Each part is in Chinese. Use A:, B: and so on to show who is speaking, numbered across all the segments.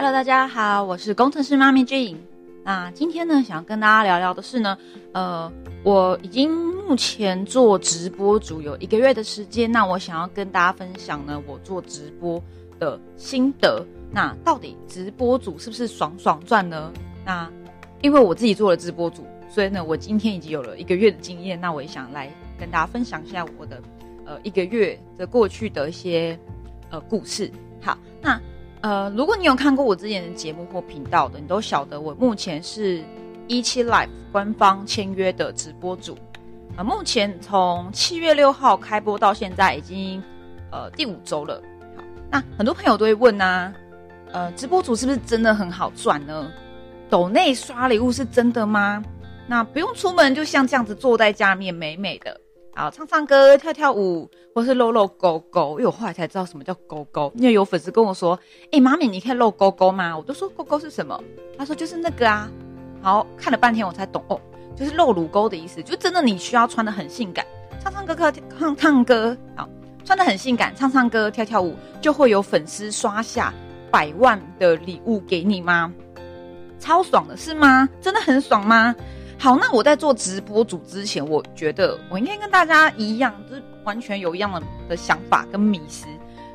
A: Hello，大家好，我是工程师妈咪 Jane。那今天呢，想要跟大家聊聊的是呢，呃，我已经目前做直播主有一个月的时间，那我想要跟大家分享呢，我做直播的心得。那到底直播主是不是爽爽赚呢？那因为我自己做了直播主，所以呢，我今天已经有了一个月的经验，那我也想来跟大家分享一下我的呃一个月的过去的一些呃故事。好，那。呃，如果你有看过我之前的节目或频道的，你都晓得我目前是一期 Live 官方签约的直播主。啊，目前从七月六号开播到现在已经呃第五周了。好，那很多朋友都会问呐，呃，直播主是不是真的很好赚呢？抖内刷礼物是真的吗？那不用出门，就像这样子坐在家里面美美的。啊，唱唱歌、跳跳舞，或是露露勾勾。因为我后来才知道什么叫勾勾，因为有粉丝跟我说：“哎，妈咪，你可以露勾勾吗？”我都说勾勾是什么？他说就是那个啊。好看了半天我才懂哦，就是露乳沟的意思，就真的你需要穿的很性感，唱唱歌、跳唱唱歌，好，穿的很性感，唱唱歌、跳跳舞，就会有粉丝刷下百万的礼物给你吗？超爽的是吗？真的很爽吗？好，那我在做直播主之前，我觉得我应该跟大家一样，就是完全有一样的的想法跟迷失。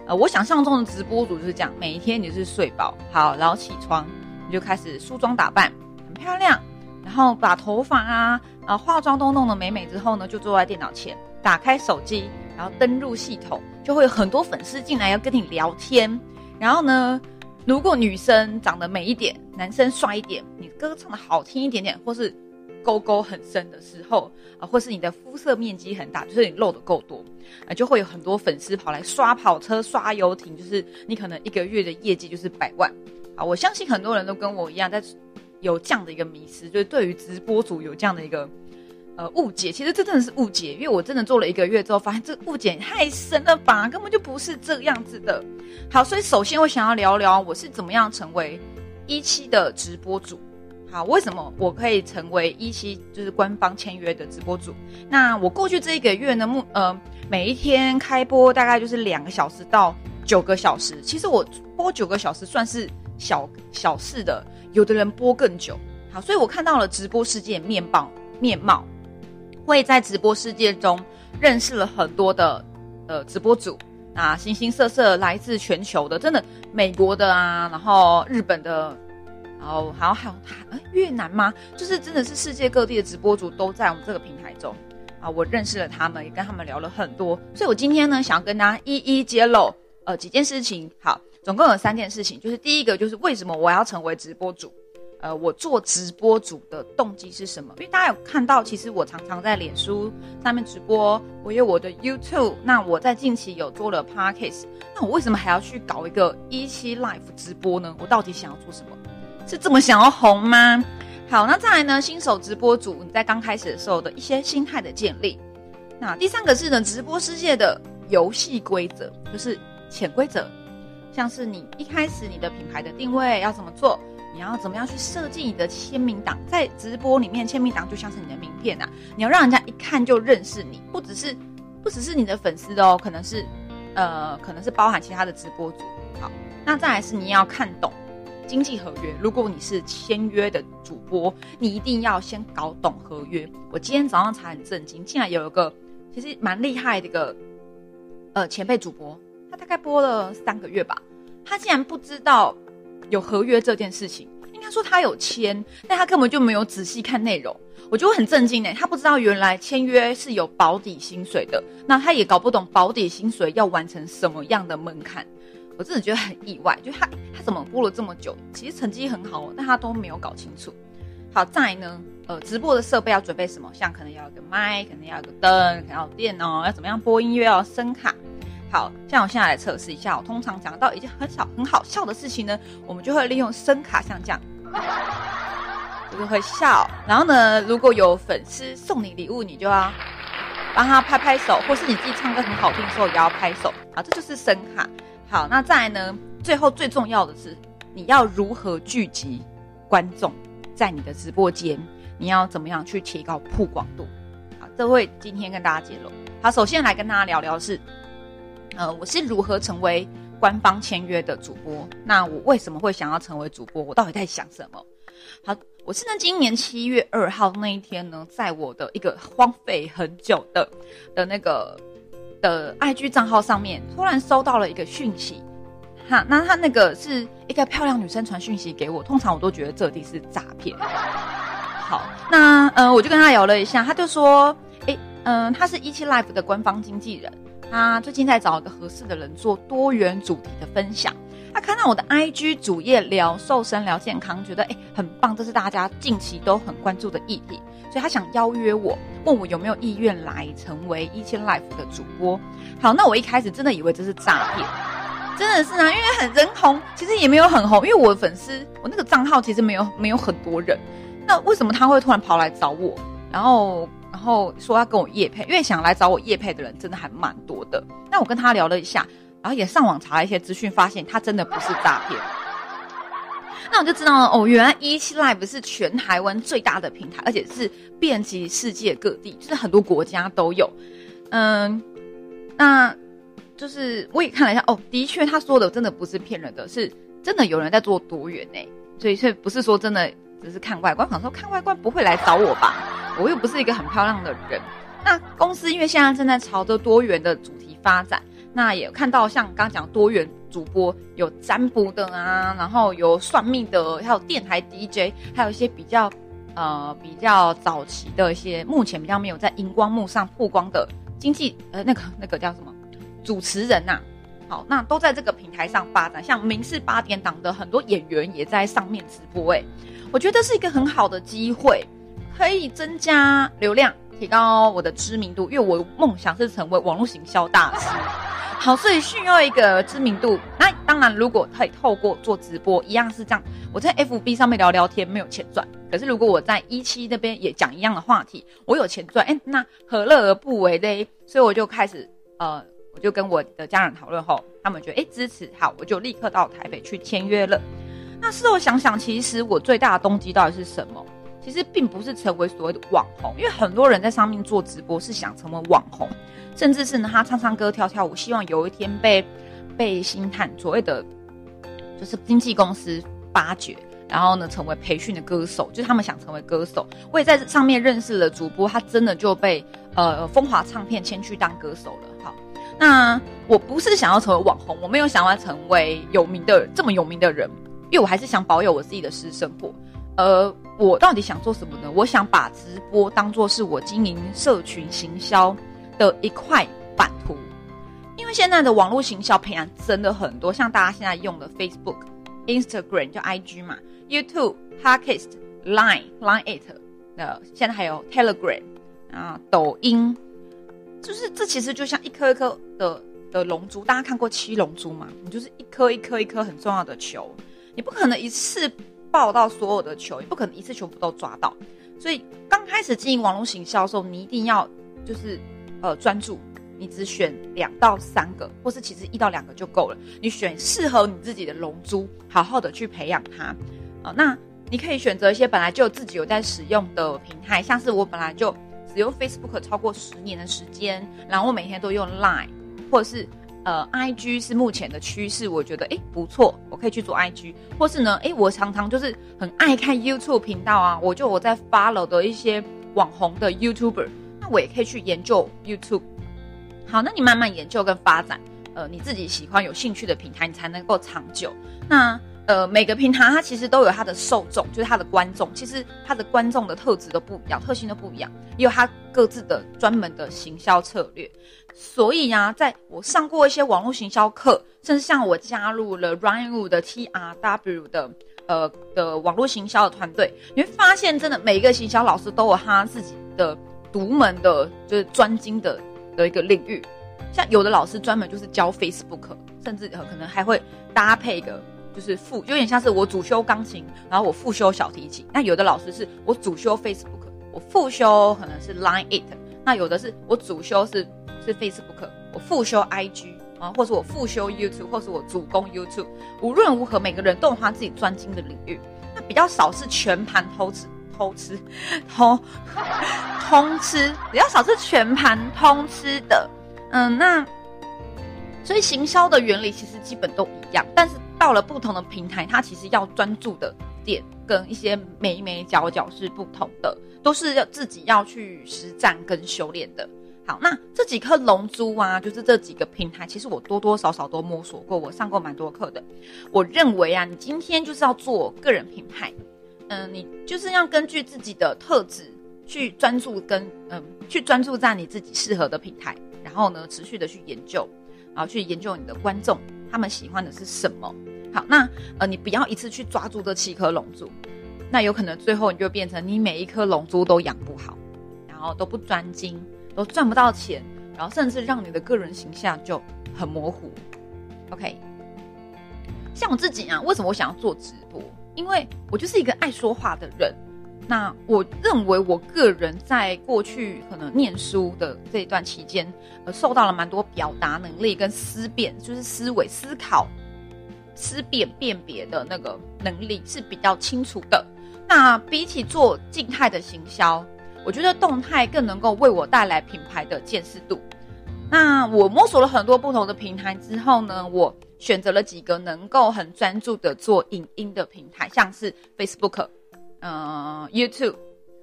A: 呃，我想象中的直播主就是这样，每一天你是睡饱好，然后起床你就开始梳妆打扮，很漂亮，然后把头发啊、啊化妆都弄得美美之后呢，就坐在电脑前，打开手机，然后登录系统，就会有很多粉丝进来要跟你聊天。然后呢，如果女生长得美一点，男生帅一点，你歌唱的好听一点点，或是沟沟很深的时候啊，或是你的肤色面积很大，就是你露的够多啊，就会有很多粉丝跑来刷跑车、刷游艇，就是你可能一个月的业绩就是百万啊。我相信很多人都跟我一样，在有这样的一个迷失，就是对于直播主有这样的一个呃误解。其实这真的是误解，因为我真的做了一个月之后，发现这误解太深了吧，根本就不是这样子的。好，所以首先我想要聊聊我是怎么样成为一期的直播主。好，为什么我可以成为一期就是官方签约的直播主？那我过去这一个月呢，目呃每一天开播大概就是两个小时到九个小时。其实我播九个小时算是小小事的，有的人播更久。好，所以我看到了直播世界面貌面貌，会在直播世界中认识了很多的呃直播主啊，形形色色来自全球的，真的美国的啊，然后日本的。然后，还有还有，哎，越南吗？就是真的是世界各地的直播主都在我们这个平台中啊！我认识了他们，也跟他们聊了很多。所以我今天呢，想要跟大家一一揭露呃几件事情。好，总共有三件事情，就是第一个就是为什么我要成为直播主？呃，我做直播主的动机是什么？因为大家有看到，其实我常常在脸书上面直播，我有我的 YouTube，那我在近期有做了 Podcast，那我为什么还要去搞一个一期 Live 直播呢？我到底想要做什么？是这么想要红吗？好，那再来呢？新手直播主你在刚开始的时候的一些心态的建立。那第三个是呢，直播世界的游戏规则，就是潜规则，像是你一开始你的品牌的定位要怎么做，你要怎么样去设计你的签名档，在直播里面签名档就像是你的名片呐，你要让人家一看就认识你，不只是不只是你的粉丝哦，可能是呃可能是包含其他的直播主。好，那再来是你要看懂。经济合约，如果你是签约的主播，你一定要先搞懂合约。我今天早上才很震惊，竟然有一个其实蛮厉害的一个呃前辈主播，他大概播了三个月吧，他竟然不知道有合约这件事情。应该说他有签，但他根本就没有仔细看内容，我就很震惊呢。他不知道原来签约是有保底薪水的，那他也搞不懂保底薪水要完成什么样的门槛。我真的觉得很意外，就他他怎么播了这么久，其实成绩很好，但他都没有搞清楚。好在呢，呃，直播的设备要准备什么？像可能要有个麦，可能要有个灯，可能要有电脑，要怎么样播音乐？要声卡。好像我现在来测试一下，我通常讲到一件很小很好笑的事情呢，我们就会利用声卡，像这样，就是会笑。然后呢，如果有粉丝送你礼物，你就要帮他拍拍手，或是你自己唱歌很好听的时候也要拍手。好，这就是声卡。好，那再来呢？最后最重要的是，你要如何聚集观众在你的直播间？你要怎么样去提高曝光度？好，这会今天跟大家揭露。好，首先来跟大家聊聊是，呃，我是如何成为。官方签约的主播。那我为什么会想要成为主播？我到底在想什么？好，我是在今年七月二号那一天呢，在我的一个荒废很久的的那个的 IG 账号上面，突然收到了一个讯息。哈，那他那个是一个漂亮女生传讯息给我，通常我都觉得这地是诈骗。好，那呃，我就跟他聊了一下，他就说，诶，嗯，他是一期 Life 的官方经纪人，他最近在找一个合适的人做多元主题的分享。他看到我的 IG 主页聊瘦身、聊健康，觉得诶很棒，这是大家近期都很关注的议题，所以他想邀约我，问我有没有意愿来成为一千 Life 的主播。好，那我一开始真的以为这是诈骗，真的是啊，因为很人红，其实也没有很红，因为我的粉丝，我那个账号其实没有没有很多人。那为什么他会突然跑来找我，然后然后说要跟我夜配？因为想来找我夜配的人真的还蛮多的。那我跟他聊了一下，然后也上网查了一些资讯，发现他真的不是诈骗。那我就知道了哦，原来一期 Live 是全台湾最大的平台，而且是遍及世界各地，就是很多国家都有。嗯，那就是我也看了一下哦，的确他说的真的不是骗人的，是真的有人在做多元呢。所以，所以不是说真的。只是看外观，想说看外观不会来找我吧？我又不是一个很漂亮的人。那公司因为现在正在朝着多元的主题发展，那也看到像刚刚讲多元主播有占卜的啊，然后有算命的，还有电台 DJ，还有一些比较呃比较早期的一些，目前比较没有在荧光幕上曝光的经济呃那个那个叫什么主持人呐？好，那都在这个平台上发展，像明视八点档的很多演员也在上面直播，哎。我觉得是一个很好的机会，可以增加流量，提高我的知名度。因为我梦想是成为网络行销大师，好，所以需要一个知名度。那当然，如果可以透过做直播，一样是这样。我在 FB 上面聊聊天，没有钱赚。可是如果我在一期那边也讲一样的话题，我有钱赚。哎，那何乐而不为嘞？所以我就开始，呃，我就跟我的家人讨论后，他们觉得哎支持，好，我就立刻到台北去签约了。那事后想想，其实我最大的动机到底是什么？其实并不是成为所谓的网红，因为很多人在上面做直播是想成为网红，甚至是呢他唱唱歌、跳跳舞，希望有一天被被星探所谓的就是经纪公司发掘，然后呢成为培训的歌手，就是他们想成为歌手。我也在上面认识了主播，他真的就被呃风华唱片签去当歌手了。好，那我不是想要成为网红，我没有想要成为有名的这么有名的人。因为我还是想保有我自己的私生活，呃，我到底想做什么呢？我想把直播当做是我经营社群行销的一块版图，因为现在的网络行销培养真的很多，像大家现在用的 Facebook、Instagram 就 IG 嘛，YouTube、Podcast、Line、Line It，呃，现在还有 Telegram 啊，抖音，就是这其实就像一颗一颗的的龙珠，大家看过七龙珠吗？你就是一颗一颗一颗很重要的球。你不可能一次报到所有的球，也不可能一次全部都抓到。所以刚开始经营网络行销的时候，你一定要就是呃专注，你只选两到三个，或是其实一到两个就够了。你选适合你自己的龙珠，好好的去培养它。啊，那你可以选择一些本来就自己有在使用的平台，像是我本来就使用 Facebook 超过十年的时间，然后我每天都用 Line，或者是。呃，I G 是目前的趋势，我觉得哎不错，我可以去做 I G，或是呢，哎，我常常就是很爱看 YouTube 频道啊，我就我在 follow 的一些网红的 YouTuber，那我也可以去研究 YouTube。好，那你慢慢研究跟发展，呃，你自己喜欢有兴趣的平台，你才能够长久。那。呃，每个平台它其实都有它的受众，就是它的观众。其实它的观众的特质都不一样，特性都不一样，也有它各自的专门的行销策略。所以呀，在我上过一些网络行销课，甚至像我加入了 Ryan Wu 的 TRW 的呃的网络行销的团队，你会发现，真的每一个行销老师都有他自己的独门的，就是专精的的一个领域。像有的老师专门就是教 Facebook，甚至可能还会搭配一个。就是副有点像是我主修钢琴，然后我副修小提琴。那有的老师是我主修 Facebook，我副修可能是 Line It。那有的是我主修是是 Facebook，我副修 IG 啊，或是我副修 YouTube，或是我主攻 YouTube。无论如何，每个人都有他自己专精的领域。那比较少是全盘偷吃、偷吃、偷通吃，比较少是全盘通吃的。嗯，那所以行销的原理其实基本都一样，但是到了不同的平台，它其实要专注的点跟一些眉眉角角是不同的，都是要自己要去实战跟修炼的。好，那这几颗龙珠啊，就是这几个平台，其实我多多少少都摸索过，我上过蛮多课的。我认为啊，你今天就是要做个人品牌，嗯，你就是要根据自己的特质去专注跟嗯，去专注在你自己适合的平台，然后呢，持续的去研究，然后去研究你的观众他们喜欢的是什么。好，那呃，你不要一次去抓住这七颗龙珠，那有可能最后你就变成你每一颗龙珠都养不好，然后都不专精。都赚不到钱，然后甚至让你的个人形象就很模糊。OK，像我自己啊，为什么我想要做直播？因为我就是一个爱说话的人。那我认为我个人在过去可能念书的这一段期间，呃，受到了蛮多表达能力跟思辨，就是思维、思考、思辨、辨别的那个能力是比较清楚的。那比起做静态的行销。我觉得动态更能够为我带来品牌的见识度。那我摸索了很多不同的平台之后呢，我选择了几个能够很专注的做影音的平台，像是 Facebook、呃 YouTube，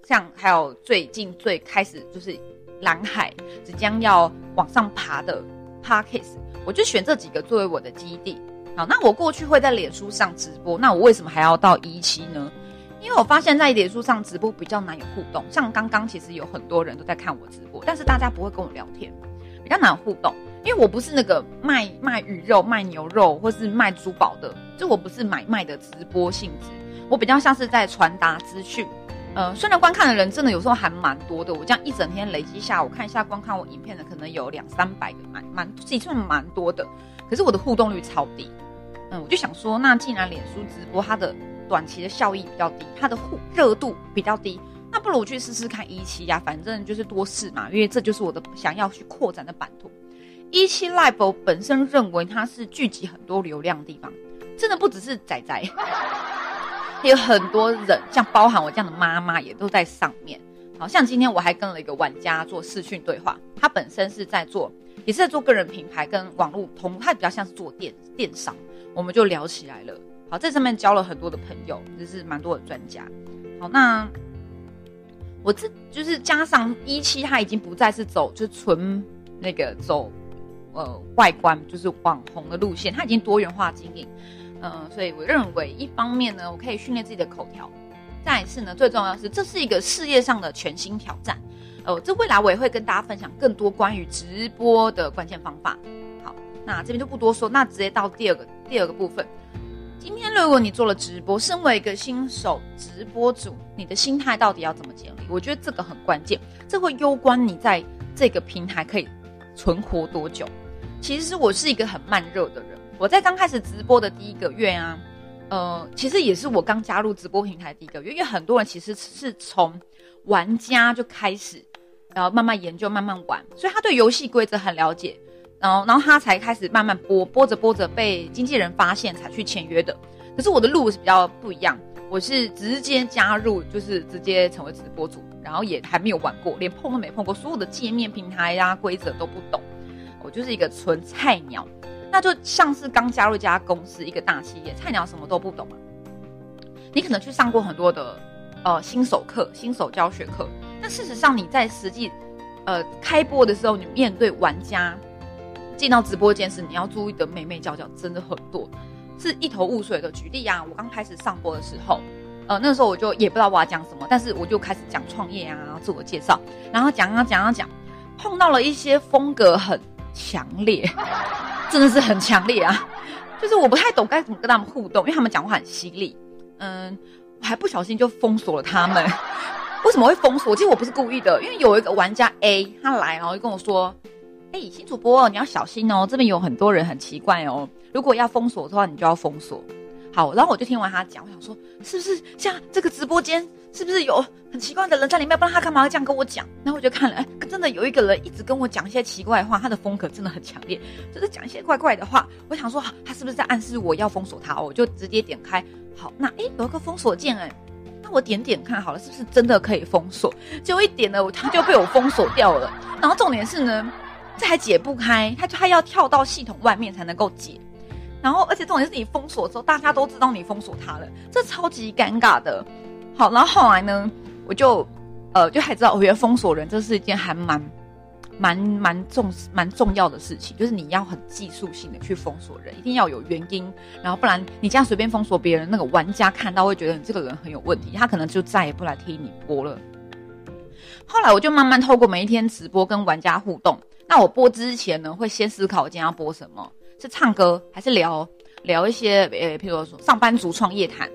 A: 像还有最近最开始就是蓝海即将要往上爬的 Parkes，我就选这几个作为我的基地。好，那我过去会在脸书上直播，那我为什么还要到一期呢？因为我发现，在脸书上直播比较难有互动。像刚刚，其实有很多人都在看我直播，但是大家不会跟我聊天，比较难互动。因为我不是那个卖卖鱼肉、卖牛肉或是卖珠宝的，就我不是买卖的直播性质。我比较像是在传达资讯。呃，虽然观看的人真的有时候还蛮多的，我这样一整天累积下，我看一下观看我影片的可能有两三百个，蛮蛮自己算蛮多的。可是我的互动率超低。嗯，我就想说，那既然脸书直播它的短期的效益比较低，它的热热度比较低，那不如去试试看一期呀，反正就是多试嘛，因为这就是我的想要去扩展的版图。一期 live 本身认为它是聚集很多流量的地方，真的不只是仔仔，有很多人，像包含我这样的妈妈也都在上面。好像今天我还跟了一个玩家做视讯对话，他本身是在做，也是在做个人品牌跟网络通，他比较像是做电电商，我们就聊起来了。好，在上面交了很多的朋友，就是蛮多的专家。好，那我这就是加上一期，他已经不再是走就纯那个走呃外观，就是网红的路线，他已经多元化经营。嗯，所以我认为一方面呢，我可以训练自己的口条；再一次呢，最重要是这是一个事业上的全新挑战。呃，这未来我也会跟大家分享更多关于直播的关键方法。好，那这边就不多说，那直接到第二个第二个部分。今天如果你做了直播，身为一个新手直播主，你的心态到底要怎么建立？我觉得这个很关键，这会攸关你在这个平台可以存活多久。其实我是一个很慢热的人，我在刚开始直播的第一个月啊，呃，其实也是我刚加入直播平台第一个月，因为很多人其实是从玩家就开始，然后慢慢研究、慢慢玩，所以他对游戏规则很了解。然后，然后他才开始慢慢播，播着播着被经纪人发现，才去签约的。可是我的路是比较不一样，我是直接加入，就是直接成为直播主，然后也还没有玩过，连碰都没碰过，所有的界面、平台呀、规则都不懂，我就是一个纯菜鸟。那就像是刚加入一家公司，一个大企业，菜鸟什么都不懂嘛。你可能去上过很多的呃新手课、新手教学课，但事实上你在实际呃开播的时候，你面对玩家。进到直播间时，你要注意的美美角角真的很多，是一头雾水的。举例啊，我刚开始上播的时候，呃，那时候我就也不知道我要讲什么，但是我就开始讲创业啊，自我介绍，然后讲啊讲啊讲，碰到了一些风格很强烈，真的是很强烈啊，就是我不太懂该怎么跟他们互动，因为他们讲话很犀利，嗯，我还不小心就封锁了他们。为什么会封锁？其实我不是故意的，因为有一个玩家 A 他来，然后就跟我说。哎，新主播，你要小心哦！这边有很多人很奇怪哦。如果要封锁的话，你就要封锁。好，然后我就听完他讲，我想说，是不是像这个直播间，是不是有很奇怪的人在里面？不然他干嘛要这样跟我讲？然后我就看了，哎，真的有一个人一直跟我讲一些奇怪的话，他的风格真的很强烈，就是讲一些怪怪的话。我想说，他是不是在暗示我要封锁他？我就直接点开。好，那哎，有一个封锁键，哎，那我点点看好了，是不是真的可以封锁？结果一点呢，他就被我封锁掉了。然后重点是呢。这还解不开，他就他要跳到系统外面才能够解。然后，而且重点是你封锁之后，大家都知道你封锁他了，这超级尴尬的。好，然后后来呢，我就呃就还知道，我觉得封锁人这是一件还蛮蛮蛮重蛮重要的事情，就是你要很技术性的去封锁人，一定要有原因，然后不然你这样随便封锁别人，那个玩家看到会觉得你这个人很有问题，他可能就再也不来听你播了。后来我就慢慢透过每一天直播跟玩家互动，那我播之前呢，会先思考我今天要播什么。是唱歌还是聊聊一些呃，譬如说上班族创业谈，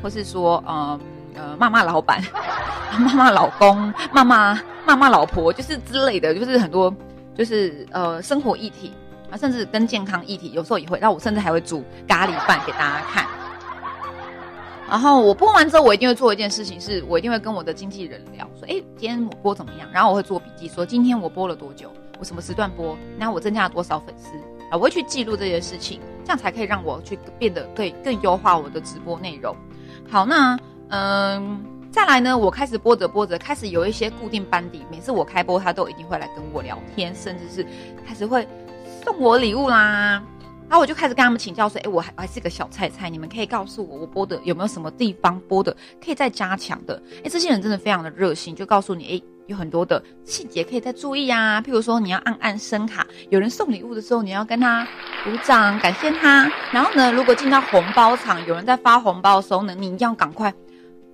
A: 或是说嗯呃骂骂老板、骂骂老公、骂骂骂骂老婆，就是之类的，就是很多就是呃生活议题啊，甚至跟健康议题，有时候也会。那我甚至还会煮咖喱饭给大家看。然后我播完之后，我一定会做一件事情，是我一定会跟我的经纪人聊，说哎，今天我播怎么样？然后我会做笔记，说今天我播了多久，我什么时段播，然后我增加了多少粉丝。啊，我会去记录这些事情，这样才可以让我去变得可以更优化我的直播内容。好，那嗯，再来呢，我开始播着播着，开始有一些固定班底，每次我开播，他都一定会来跟我聊天，甚至是开始会送我礼物啦。然后我就开始跟他们请教说，哎，我还还是个小菜菜，你们可以告诉我，我播的有没有什么地方播的可以再加强的？哎，这些人真的非常的热心，就告诉你，哎。有很多的细节可以再注意啊，譬如说你要按按声卡，有人送礼物的时候，你要跟他鼓掌感谢他。然后呢，如果进到红包场，有人在发红包的时候呢，你一定要赶快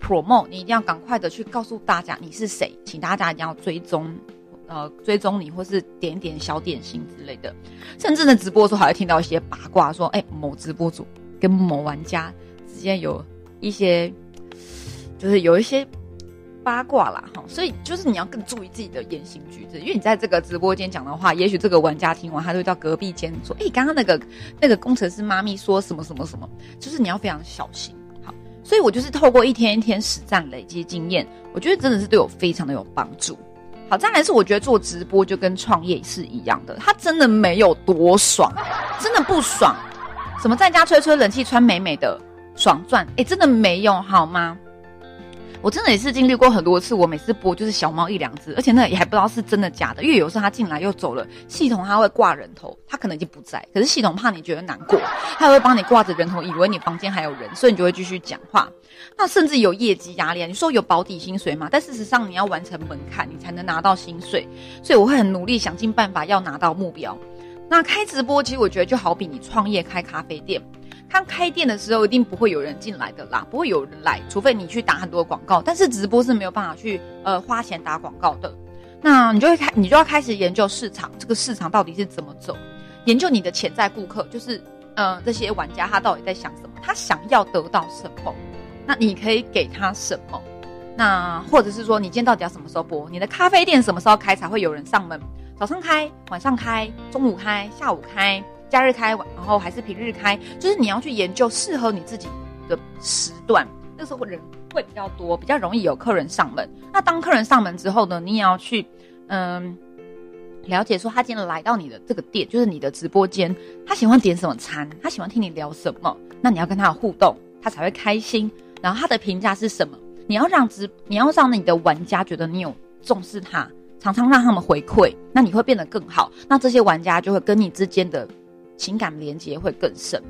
A: promote，你一定要赶快的去告诉大家你是谁，请大家一定要追踪，呃，追踪你或是点点小点心之类的。甚至呢，直播的时候还会听到一些八卦，说哎，某直播主跟某玩家之间有一些，就是有一些。八卦啦，哈，所以就是你要更注意自己的言行举止，因为你在这个直播间讲的话，也许这个玩家听完，他就会到隔壁间说：“哎，刚刚那个那个工程师妈咪说什么什么什么。”就是你要非常小心，好。所以我就是透过一天一天实战累积经验，我觉得真的是对我非常的有帮助。好，再来是我觉得做直播就跟创业是一样的，它真的没有多爽，真的不爽。什么在家吹吹冷气，穿美美的，爽赚？哎，真的没有好吗？我真的也是经历过很多次，我每次播就是小猫一两只，而且那也还不知道是真的假的，因为有时候它进来又走了，系统它会挂人头，它可能已经不在，可是系统怕你觉得难过，它会帮你挂着人头，以为你房间还有人，所以你就会继续讲话。那甚至有业绩压力，你说有保底薪水吗？但事实上你要完成门槛，你才能拿到薪水，所以我会很努力想尽办法要拿到目标。那开直播其实我觉得就好比你创业开咖啡店。刚开店的时候，一定不会有人进来的啦，不会有人来，除非你去打很多广告。但是直播是没有办法去呃花钱打广告的，那你就会开，你就要开始研究市场，这个市场到底是怎么走，研究你的潜在顾客，就是呃这些玩家他到底在想什么，他想要得到什么，那你可以给他什么？那或者是说，你今天到底要什么时候播？你的咖啡店什么时候开才会有人上门？早上开，晚上开，中午开，下午开？假日开，然后还是平日开，就是你要去研究适合你自己的时段，那时候人会比较多，比较容易有客人上门。那当客人上门之后呢，你也要去嗯了解说他今天来到你的这个店，就是你的直播间，他喜欢点什么餐，他喜欢听你聊什么，那你要跟他有互动，他才会开心。然后他的评价是什么？你要让直，你要让你的玩家觉得你有重视他，常常让他们回馈，那你会变得更好。那这些玩家就会跟你之间的。情感连接会更深，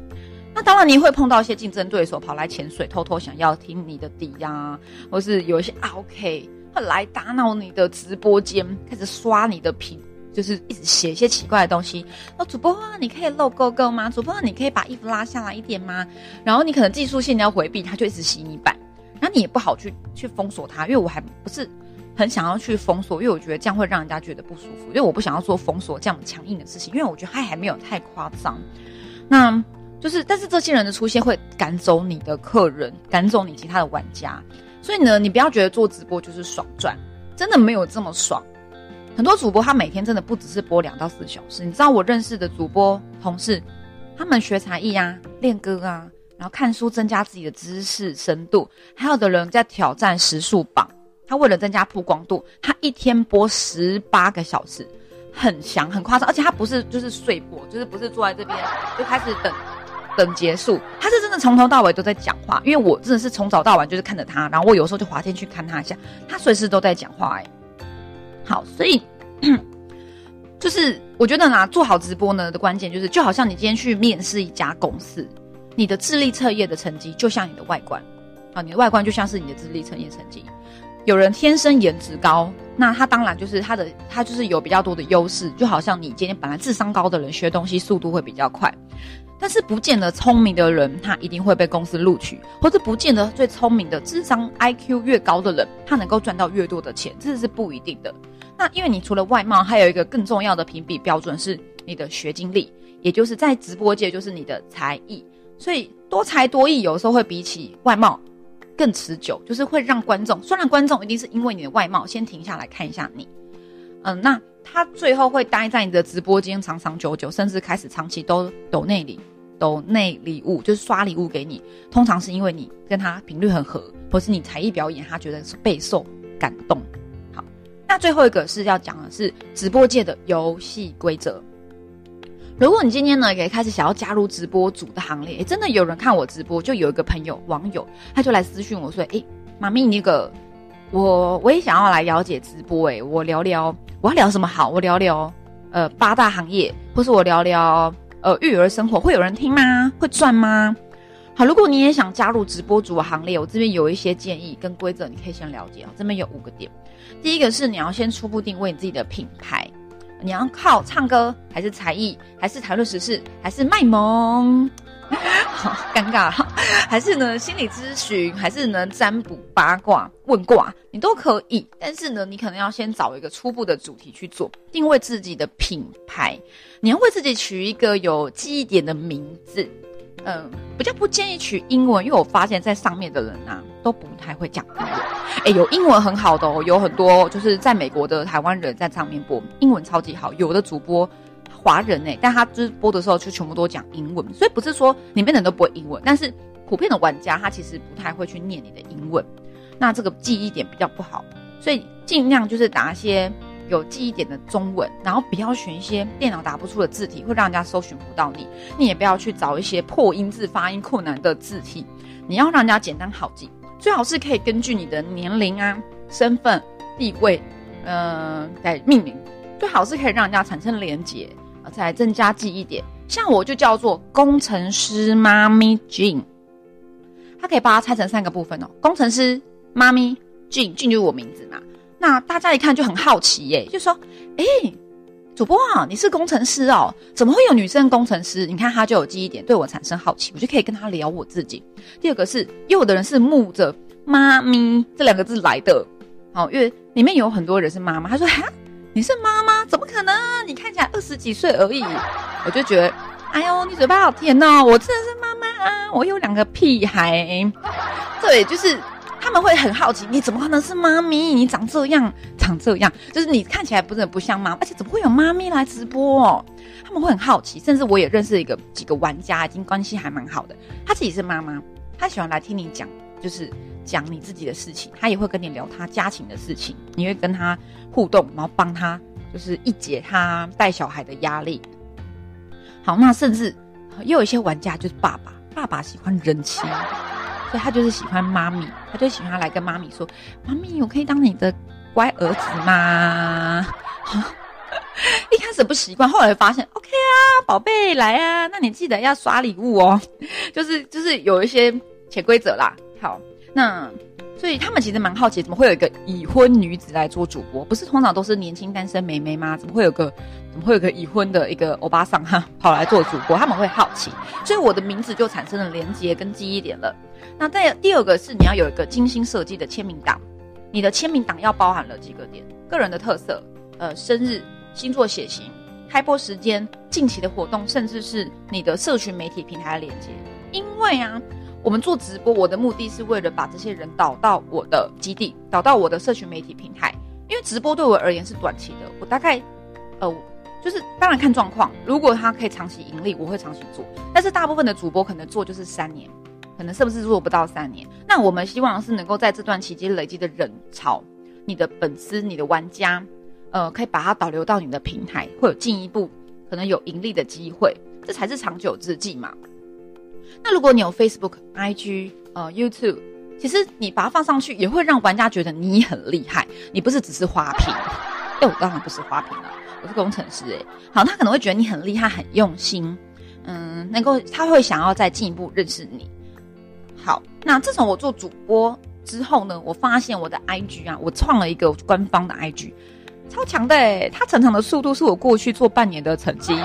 A: 那当然你会碰到一些竞争对手跑来潜水，偷偷想要听你的底呀，或是有一些 OK 会来打扰你的直播间，开始刷你的屏，就是一直写一些奇怪的东西。哦，主播啊，你可以露勾勾吗？主播啊，你可以把衣服拉下来一点吗？然后你可能技术性你要回避，他就一直洗你板，然后你也不好去去封锁他，因为我还不是。很想要去封锁，因为我觉得这样会让人家觉得不舒服。因为我不想要做封锁这样强硬的事情，因为我觉得他还没有太夸张。那就是，但是这些人的出现会赶走你的客人，赶走你其他的玩家。所以呢，你不要觉得做直播就是爽赚，真的没有这么爽。很多主播他每天真的不只是播两到四小时。你知道我认识的主播同事，他们学才艺啊，练歌啊，然后看书增加自己的知识深度，还有的人在挑战时速榜。他为了增加曝光度，他一天播十八个小时，很强很夸张，而且他不是就是睡播，就是不是坐在这边就开始等等结束，他是真的从头到尾都在讲话。因为我真的是从早到晚就是看着他，然后我有时候就滑进去看他一下，他随时都在讲话。哎，好，所以就是我觉得呢，做好直播呢的关键就是，就好像你今天去面试一家公司，你的智力测验的成绩就像你的外观，啊，你的外观就像是你的智力测验成绩。有人天生颜值高，那他当然就是他的他就是有比较多的优势，就好像你今天本来智商高的人学东西速度会比较快，但是不见得聪明的人他一定会被公司录取，或者不见得最聪明的智商 IQ 越高的人他能够赚到越多的钱，这是不一定的。那因为你除了外貌，还有一个更重要的评比标准是你的学经历，也就是在直播界就是你的才艺，所以多才多艺有时候会比起外貌。更持久，就是会让观众，虽然观众一定是因为你的外貌先停下来看一下你，嗯，那他最后会待在你的直播间长长久久，甚至开始长期都抖内里、抖内礼物，就是刷礼物给你。通常是因为你跟他频率很合，或是你才艺表演，他觉得是备受感动。好，那最后一个是要讲的是直播界的游戏规则。如果你今天呢也开始想要加入直播组的行列，真的有人看我直播，就有一个朋友网友，他就来私讯我说：“哎，妈咪，那个我我也想要来了解直播，哎，我聊聊，我要聊什么好？我聊聊呃八大行业，或是我聊聊呃育儿生活，会有人听吗？会赚吗？好，如果你也想加入直播组的行列，我这边有一些建议跟规则，你可以先了解啊。这边有五个点，第一个是你要先初步定位你自己的品牌。”你要靠唱歌，还是才艺，还是谈论时事，还是卖萌？好尴尬，还是呢心理咨询，还是呢占卜八卦问卦，你都可以。但是呢，你可能要先找一个初步的主题去做，定位自己的品牌。你要为自己取一个有记忆点的名字。嗯，比较不建议取英文，因为我发现在上面的人啊都不太会讲英文。哎，有英文很好的哦，有很多就是在美国的台湾人在上面播，英文超级好。有的主播华人哎，但他就是播的时候就全部都讲英文，所以不是说里面的人都不会英文，但是普遍的玩家他其实不太会去念你的英文，那这个记忆点比较不好，所以尽量就是打一些。有记忆点的中文，然后不要选一些电脑打不出的字体，会让人家搜寻不到你。你也不要去找一些破音字、发音困难的字体。你要让人家简单好记，最好是可以根据你的年龄啊、身份、地位，嗯，来命名。最好是可以让人家产生连结，啊，再增加记忆点。像我就叫做工程师妈咪 Jane，它可以把它拆成三个部分哦。工程师妈咪 Jean，Jean 就是我名字嘛。那大家一看就很好奇耶，就说：“哎，主播啊，你是工程师哦？怎么会有女生工程师？你看他就有记忆点，对我产生好奇，我就可以跟他聊我自己。第二个是，有的人是慕着‘妈咪’这两个字来的，好，因为里面有很多人是妈妈。他说：‘哈，你是妈妈？怎么可能？你看起来二十几岁而已。’我就觉得，哎呦，你嘴巴好甜哦！我真的是妈妈啊，我有两个屁孩。对，就是。”他们会很好奇，你怎么可能是妈咪？你长这样，长这样，就是你看起来不是很不像妈，而且怎么会有妈咪来直播？哦？他们会很好奇，甚至我也认识一个几个玩家，已经关系还蛮好的。他自己是妈妈，他喜欢来听你讲，就是讲你自己的事情，他也会跟你聊他家庭的事情，你会跟他互动，然后帮他就是一解他带小孩的压力。好，那甚至也有一些玩家就是爸爸，爸爸喜欢人妻。他就是喜欢妈咪，他就喜欢来跟妈咪说：“妈咪，我可以当你的乖儿子吗？” 一开始不习惯，后来发现 OK 啊，宝贝来啊，那你记得要刷礼物哦。就是就是有一些潜规则啦。好，那所以他们其实蛮好奇，怎么会有一个已婚女子来做主播？不是通常都是年轻单身妹妹吗？怎么会有个怎么会有个已婚的一个欧巴桑哈跑来做主播？他们会好奇，所以我的名字就产生了连接跟记忆点了。那再第二个是你要有一个精心设计的签名档，你的签名档要包含了几个点：个人的特色、呃生日、星座血型、开播时间、近期的活动，甚至是你的社群媒体平台的连接。因为啊，我们做直播，我的目的是为了把这些人导到我的基地，导到我的社群媒体平台。因为直播对我而言是短期的，我大概呃就是当然看状况，如果他可以长期盈利，我会长期做。但是大部分的主播可能做就是三年。可能是不是做不到三年？那我们希望是能够在这段期间累积的人潮，你的粉丝、你的玩家，呃，可以把它导流到你的平台，会有进一步可能有盈利的机会，这才是长久之计嘛。那如果你有 Facebook、IG、呃 YouTube，其实你把它放上去，也会让玩家觉得你很厉害，你不是只是花瓶。哎，我当然不是花瓶了。我是工程师诶，好，他可能会觉得你很厉害、很用心，嗯，能够他会想要再进一步认识你。那自从我做主播之后呢，我发现我的 IG 啊，我创了一个官方的 IG，超强的，它成长的速度是我过去做半年的成绩。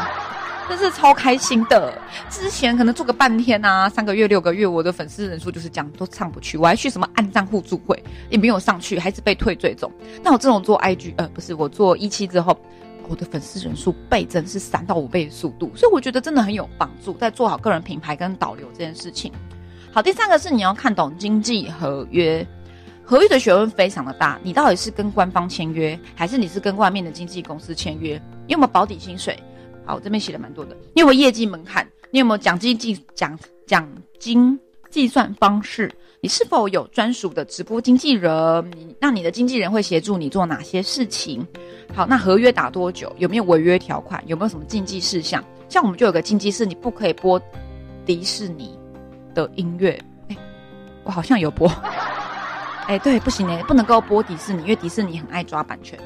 A: 真是超开心的！之前可能做个半天啊，三个月、六个月，我的粉丝人数就是这样，都上不去。我还去什么暗账互助会，也没有上去，还是被退最终。那我这种做 IG，呃，不是我做一期之后，我的粉丝人数倍增是三到五倍的速度，所以我觉得真的很有帮助，在做好个人品牌跟导流这件事情。好，第三个是你要看懂经济合约，合约的学问非常的大。你到底是跟官方签约，还是你是跟外面的经纪公司签约？你有没有保底薪水？好，我这边写的蛮多的。你有没有业绩门槛？你有没有奖金计奖奖金计算方式？你是否有专属的直播经纪人？那你的经纪人会协助你做哪些事情？好，那合约打多久？有没有违约条款？有没有什么禁忌事项？像我们就有个禁忌是，你不可以播迪士尼的音乐。哎，我好像有播。哎，对，不行哎，不能够播迪士尼，因为迪士尼很爱抓版权。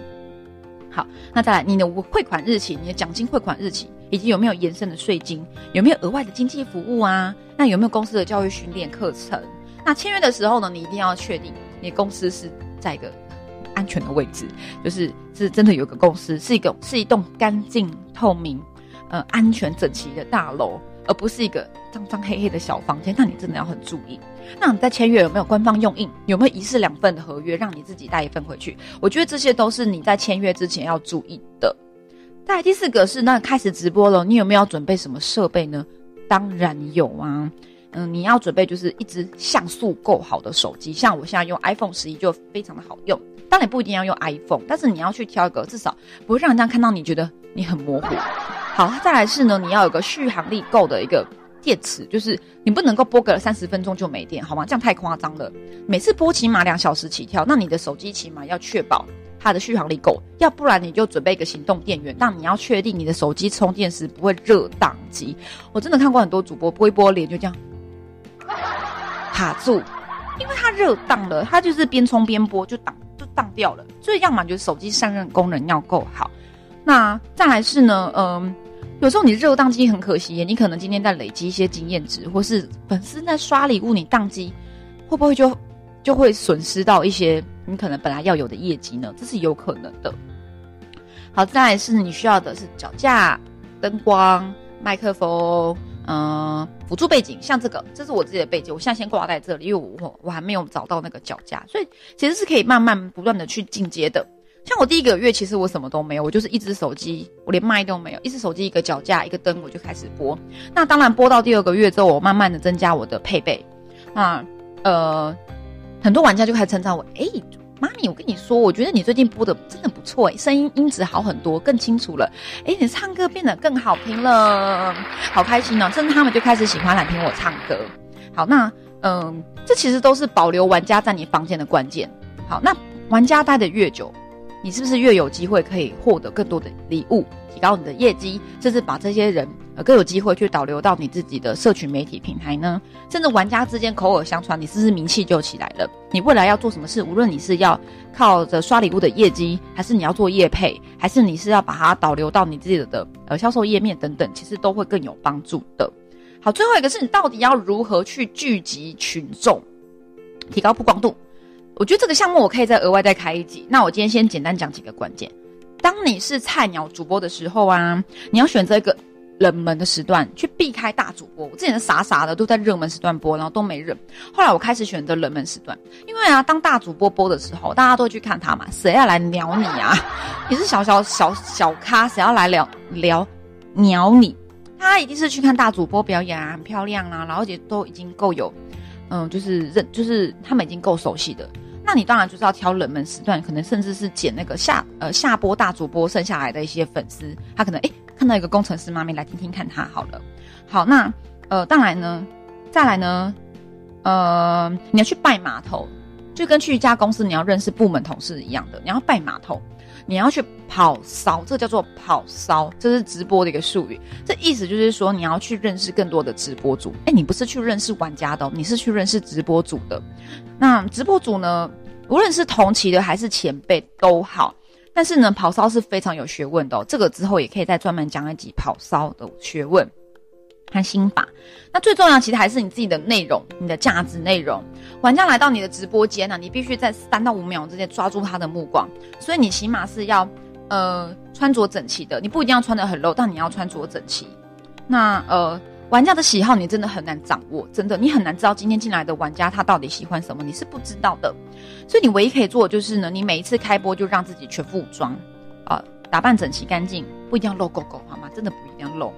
A: 好，那再来，你的汇款日期、你的奖金汇款日期，以及有没有延伸的税金，有没有额外的经济服务啊？那有没有公司的教育训练课程？那签约的时候呢，你一定要确定你公司是在一个安全的位置，就是是真的有个公司，是一个是一栋干净透明、呃安全整齐的大楼。而不是一个脏脏黑黑的小房间，那你真的要很注意。那你在签约有没有官方用印？有没有一式两份的合约，让你自己带一份回去？我觉得这些都是你在签约之前要注意的。再第四个是，那开始直播了，你有没有要准备什么设备呢？当然有啊。嗯，你要准备就是一只像素够好的手机，像我现在用 iPhone 十一就非常的好用。当然不一定要用 iPhone，但是你要去挑一个至少不会让人家看到你觉得你很模糊。好，再来是呢，你要有个续航力够的一个电池，就是你不能够播个三十分钟就没电，好吗？这样太夸张了。每次播起码两小时起跳，那你的手机起码要确保它的续航力够，要不然你就准备一个行动电源。但你要确定你的手机充电时不会热宕机。我真的看过很多主播播一播脸就这样 卡住，因为它热宕了，它就是边充边播就挡就宕掉了。所以要么就是手机散热功能要够好，那再来是呢，嗯。有时候你热宕机很可惜，你可能今天在累积一些经验值，或是粉丝在刷礼物，你宕机会不会就就会损失到一些你可能本来要有的业绩呢？这是有可能的。好，再来是你需要的是脚架、灯光、麦克风，嗯，辅助背景，像这个，这是我自己的背景，我现在先挂在这里，因为我我还没有找到那个脚架，所以其实是可以慢慢不断的去进阶的。像我第一个月，其实我什么都没有，我就是一只手机，我连麦都没有，一只手机一个脚架一个灯，我就开始播。那当然播到第二个月之后，我慢慢的增加我的配备。那呃，很多玩家就开始称赞我，哎，妈咪，我跟你说，我觉得你最近播的真的不错诶，声音音质好很多，更清楚了。诶，你唱歌变得更好听了，好开心哦！甚至他们就开始喜欢来听我唱歌。好，那嗯，这其实都是保留玩家在你房间的关键。好，那玩家待的越久。你是不是越有机会可以获得更多的礼物，提高你的业绩，甚至把这些人呃更有机会去导流到你自己的社群媒体平台呢？甚至玩家之间口耳相传，你是不是名气就起来了？你未来要做什么事，无论你是要靠着刷礼物的业绩，还是你要做业配，还是你是要把它导流到你自己的呃销售页面等等，其实都会更有帮助的。好，最后一个是你到底要如何去聚集群众，提高曝光度？我觉得这个项目我可以再额外再开一集。那我今天先简单讲几个关键。当你是菜鸟主播的时候啊，你要选择一个冷门的时段去避开大主播。我之前傻傻的都在热门时段播，然后都没人。后来我开始选择冷门时段，因为啊，当大主播播的时候，大家都去看他嘛，谁要来鸟你啊？你是小小小小咖，谁要来聊聊鸟你？他一定是去看大主播表演啊，很漂亮啊，然后也都已经够有，嗯，就是认，就是他们已经够熟悉的。那你当然就是要挑冷门时段，可能甚至是捡那个下呃下播大主播剩下来的一些粉丝，他可能哎看到一个工程师妈咪来听听看他好了。好，那呃当然呢，再来呢，呃你要去拜码头，就跟去一家公司你要认识部门同事一样的，你要拜码头，你要去跑骚，这叫做跑骚，这是直播的一个术语，这意思就是说你要去认识更多的直播主，哎你不是去认识玩家的，你是去认识直播主的。那直播主呢，无论是同期的还是前辈都好，但是呢，跑骚是非常有学问的哦。这个之后也可以再专门讲一集跑骚的学问和心法。那最重要其实还是你自己的内容，你的价值内容。玩家来到你的直播间呢，你必须在三到五秒之内抓住他的目光，所以你起码是要呃穿着整齐的，你不一定要穿的很露但你要穿着整齐。那呃。玩家的喜好你真的很难掌握，真的你很难知道今天进来的玩家他到底喜欢什么，你是不知道的。所以你唯一可以做的就是呢，你每一次开播就让自己全副武装，啊，打扮整齐干净，不一定要露狗狗好吗？真的不一定要露。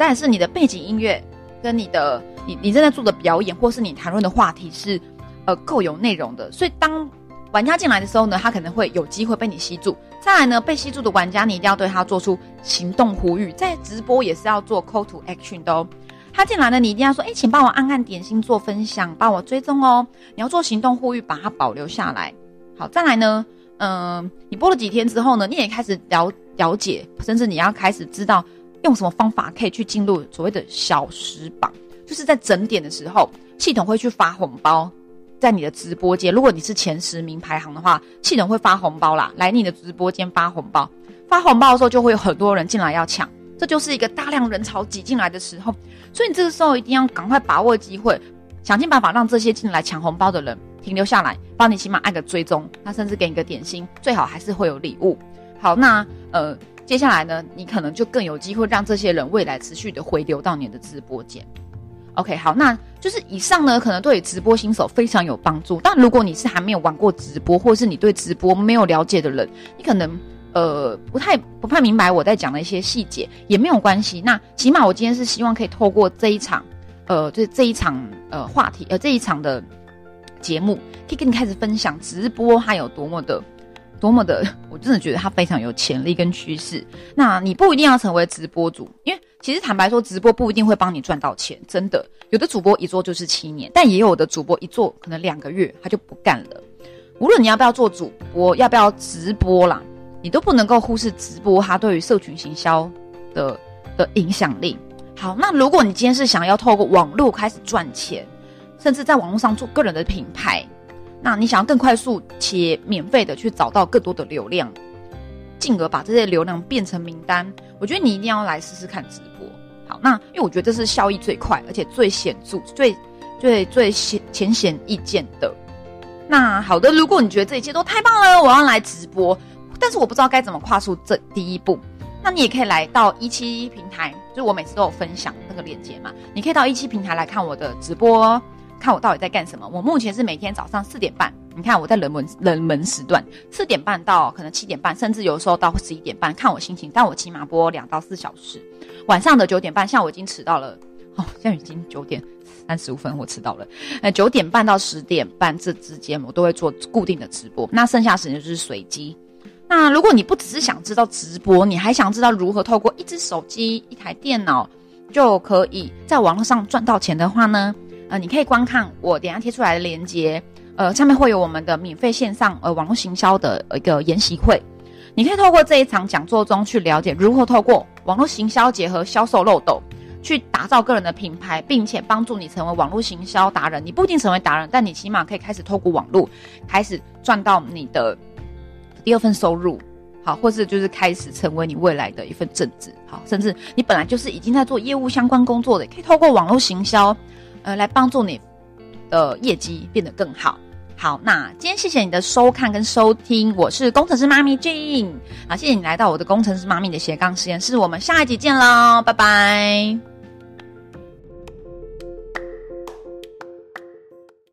A: 再是你的背景音乐跟你的你你正在做的表演，或是你谈论的话题是呃够有内容的。所以当玩家进来的时候呢，他可能会有机会被你吸住。再来呢，被吸住的玩家你一定要对他做出行动呼吁，在直播也是要做 call to action 的哦。他进来呢，你一定要说，哎，请帮我按按点心做分享，帮我追踪哦。你要做行动呼吁，把它保留下来。好，再来呢，嗯，你播了几天之后呢，你也开始了了解，甚至你要开始知道用什么方法可以去进入所谓的小时榜，就是在整点的时候，系统会去发红包，在你的直播间，如果你是前十名排行的话，系统会发红包啦，来你的直播间发红包。发红包的时候，就会有很多人进来要抢。这就是一个大量人潮挤进来的时候，所以你这个时候一定要赶快把握机会，想尽办法让这些进来抢红包的人停留下来，帮你起码按个追踪，那甚至给你个点心，最好还是会有礼物。好，那呃，接下来呢，你可能就更有机会让这些人未来持续的回流到你的直播间。OK，好，那就是以上呢，可能对直播新手非常有帮助。但如果你是还没有玩过直播，或是你对直播没有了解的人，你可能。呃，不太不太明白我在讲的一些细节也没有关系。那起码我今天是希望可以透过这一场，呃，就是这一场呃话题，呃这一场的节目，可以跟你开始分享直播它有多么的多么的，我真的觉得它非常有潜力跟趋势。那你不一定要成为直播主，因为其实坦白说，直播不一定会帮你赚到钱，真的。有的主播一做就是七年，但也有的主播一做可能两个月他就不干了。无论你要不要做主播，要不要直播啦。你都不能够忽视直播它对于社群行销的的影响力。好，那如果你今天是想要透过网络开始赚钱，甚至在网络上做个人的品牌，那你想要更快速且免费的去找到更多的流量，进而把这些流量变成名单，我觉得你一定要来试试看直播。好，那因为我觉得这是效益最快，而且最显著、最最最显浅显易见的。那好的，如果你觉得这一切都太棒了，我要来直播。但是我不知道该怎么跨出这第一步，那你也可以来到一期平台，就是我每次都有分享那个链接嘛，你可以到一期平台来看我的直播，看我到底在干什么。我目前是每天早上四点半，你看我在冷门冷门时段，四点半到可能七点半，甚至有时候到十一点半，看我心情。但我起码播两到四小时。晚上的九点半，像我已经迟到了，哦，现在已经九点三十五分，我迟到了。呃，九点半到十点半这之间，我都会做固定的直播，那剩下时间就是随机。那如果你不只是想知道直播，你还想知道如何透过一只手机、一台电脑就可以在网络上赚到钱的话呢？呃，你可以观看我等下贴出来的链接，呃，上面会有我们的免费线上呃网络行销的一个研习会，你可以透过这一场讲座中去了解如何透过网络行销结合销售漏斗，去打造个人的品牌，并且帮助你成为网络行销达人。你不一定成为达人，但你起码可以开始透过网络开始赚到你的。第二份收入，好，或是就是开始成为你未来的一份正职，好，甚至你本来就是已经在做业务相关工作的，可以透过网络行销，呃，来帮助你的业绩变得更好。好，那今天谢谢你的收看跟收听，我是工程师妈咪 Jane，好，谢谢你来到我的工程师妈咪的斜杠实验室，我们下一集见喽，拜拜。